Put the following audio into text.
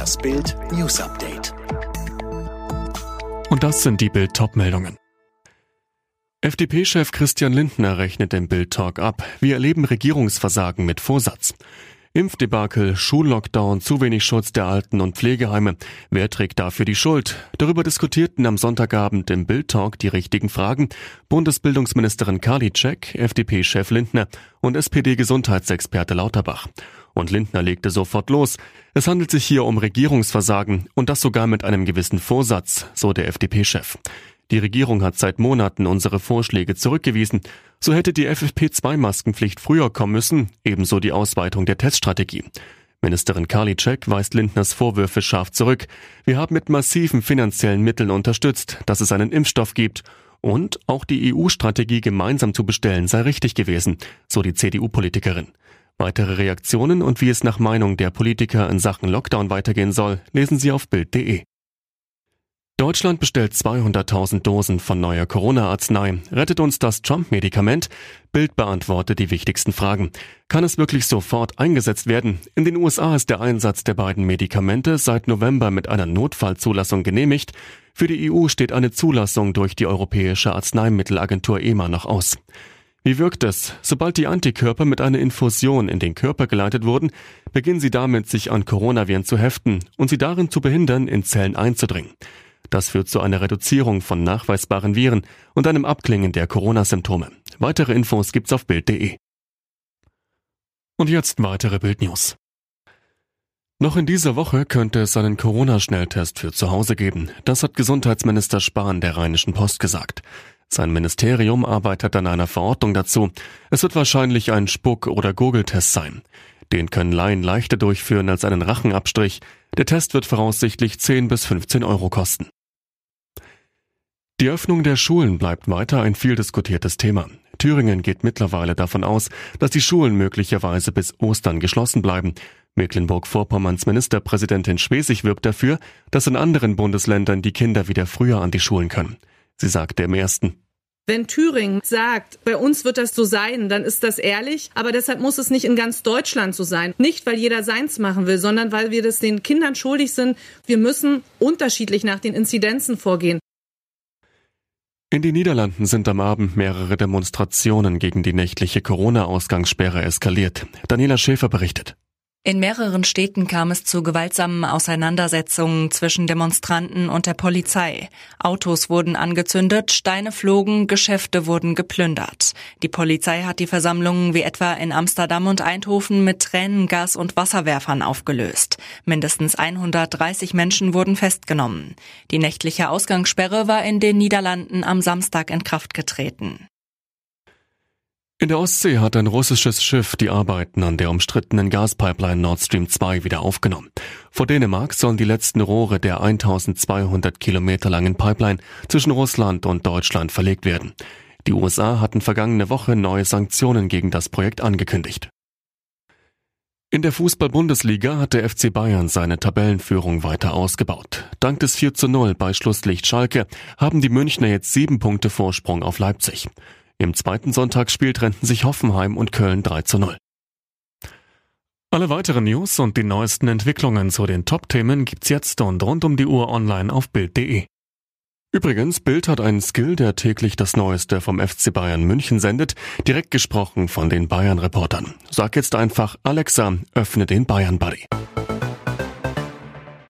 Das Bild News Update. Und das sind die Bild meldungen FDP-Chef Christian Lindner rechnet im Bild Talk ab. Wir erleben Regierungsversagen mit Vorsatz. Impfdebakel, Schullockdown, zu wenig Schutz der Alten- und Pflegeheime. Wer trägt dafür die Schuld? Darüber diskutierten am Sonntagabend im Bild-Talk die richtigen Fragen Bundesbildungsministerin Karliczek, FDP-Chef Lindner und SPD-Gesundheitsexperte Lauterbach. Und Lindner legte sofort los. Es handelt sich hier um Regierungsversagen und das sogar mit einem gewissen Vorsatz, so der FDP-Chef. Die Regierung hat seit Monaten unsere Vorschläge zurückgewiesen. So hätte die FFP2-Maskenpflicht früher kommen müssen, ebenso die Ausweitung der Teststrategie. Ministerin Karliczek weist Lindners Vorwürfe scharf zurück. Wir haben mit massiven finanziellen Mitteln unterstützt, dass es einen Impfstoff gibt. Und auch die EU-Strategie gemeinsam zu bestellen sei richtig gewesen, so die CDU-Politikerin. Weitere Reaktionen und wie es nach Meinung der Politiker in Sachen Lockdown weitergehen soll, lesen Sie auf Bild.de. Deutschland bestellt 200.000 Dosen von neuer Corona-Arznei. Rettet uns das Trump-Medikament? Bild beantwortet die wichtigsten Fragen. Kann es wirklich sofort eingesetzt werden? In den USA ist der Einsatz der beiden Medikamente seit November mit einer Notfallzulassung genehmigt. Für die EU steht eine Zulassung durch die Europäische Arzneimittelagentur EMA noch aus. Wie wirkt es? Sobald die Antikörper mit einer Infusion in den Körper geleitet wurden, beginnen sie damit, sich an Coronaviren zu heften und sie darin zu behindern, in Zellen einzudringen. Das führt zu einer Reduzierung von nachweisbaren Viren und einem Abklingen der Corona-Symptome. Weitere Infos gibt's auf Bild.de. Und jetzt weitere Bildnews. Noch in dieser Woche könnte es einen Corona-Schnelltest für zu Hause geben. Das hat Gesundheitsminister Spahn der Rheinischen Post gesagt. Sein Ministerium arbeitet an einer Verordnung dazu. Es wird wahrscheinlich ein Spuck- oder Gurgeltest sein. Den können Laien leichter durchführen als einen Rachenabstrich. Der Test wird voraussichtlich 10 bis 15 Euro kosten. Die Öffnung der Schulen bleibt weiter ein viel diskutiertes Thema. Thüringen geht mittlerweile davon aus, dass die Schulen möglicherweise bis Ostern geschlossen bleiben. Mecklenburg-Vorpommerns Ministerpräsidentin Schwesig wirbt dafür, dass in anderen Bundesländern die Kinder wieder früher an die Schulen können. Sie sagte im ersten. Wenn Thüringen sagt, bei uns wird das so sein, dann ist das ehrlich. Aber deshalb muss es nicht in ganz Deutschland so sein. Nicht, weil jeder seins machen will, sondern weil wir das den Kindern schuldig sind. Wir müssen unterschiedlich nach den Inzidenzen vorgehen. In den Niederlanden sind am Abend mehrere Demonstrationen gegen die nächtliche Corona-Ausgangssperre eskaliert. Daniela Schäfer berichtet. In mehreren Städten kam es zu gewaltsamen Auseinandersetzungen zwischen Demonstranten und der Polizei. Autos wurden angezündet, Steine flogen, Geschäfte wurden geplündert. Die Polizei hat die Versammlungen wie etwa in Amsterdam und Eindhoven mit Tränengas und Wasserwerfern aufgelöst. Mindestens 130 Menschen wurden festgenommen. Die nächtliche Ausgangssperre war in den Niederlanden am Samstag in Kraft getreten. In der Ostsee hat ein russisches Schiff die Arbeiten an der umstrittenen Gaspipeline Nord Stream 2 wieder aufgenommen. Vor Dänemark sollen die letzten Rohre der 1200 Kilometer langen Pipeline zwischen Russland und Deutschland verlegt werden. Die USA hatten vergangene Woche neue Sanktionen gegen das Projekt angekündigt. In der Fußball-Bundesliga hat der FC Bayern seine Tabellenführung weiter ausgebaut. Dank des 4 zu 0 bei Schlusslicht Schalke haben die Münchner jetzt sieben Punkte Vorsprung auf Leipzig. Im zweiten Sonntagsspiel trennten sich Hoffenheim und Köln 3 zu 0. Alle weiteren News und die neuesten Entwicklungen zu den Top-Themen gibt's jetzt und rund um die Uhr online auf Bild.de. Übrigens, Bild hat einen Skill, der täglich das Neueste vom FC Bayern München sendet, direkt gesprochen von den Bayern-Reportern. Sag jetzt einfach, Alexa, öffne den Bayern-Buddy.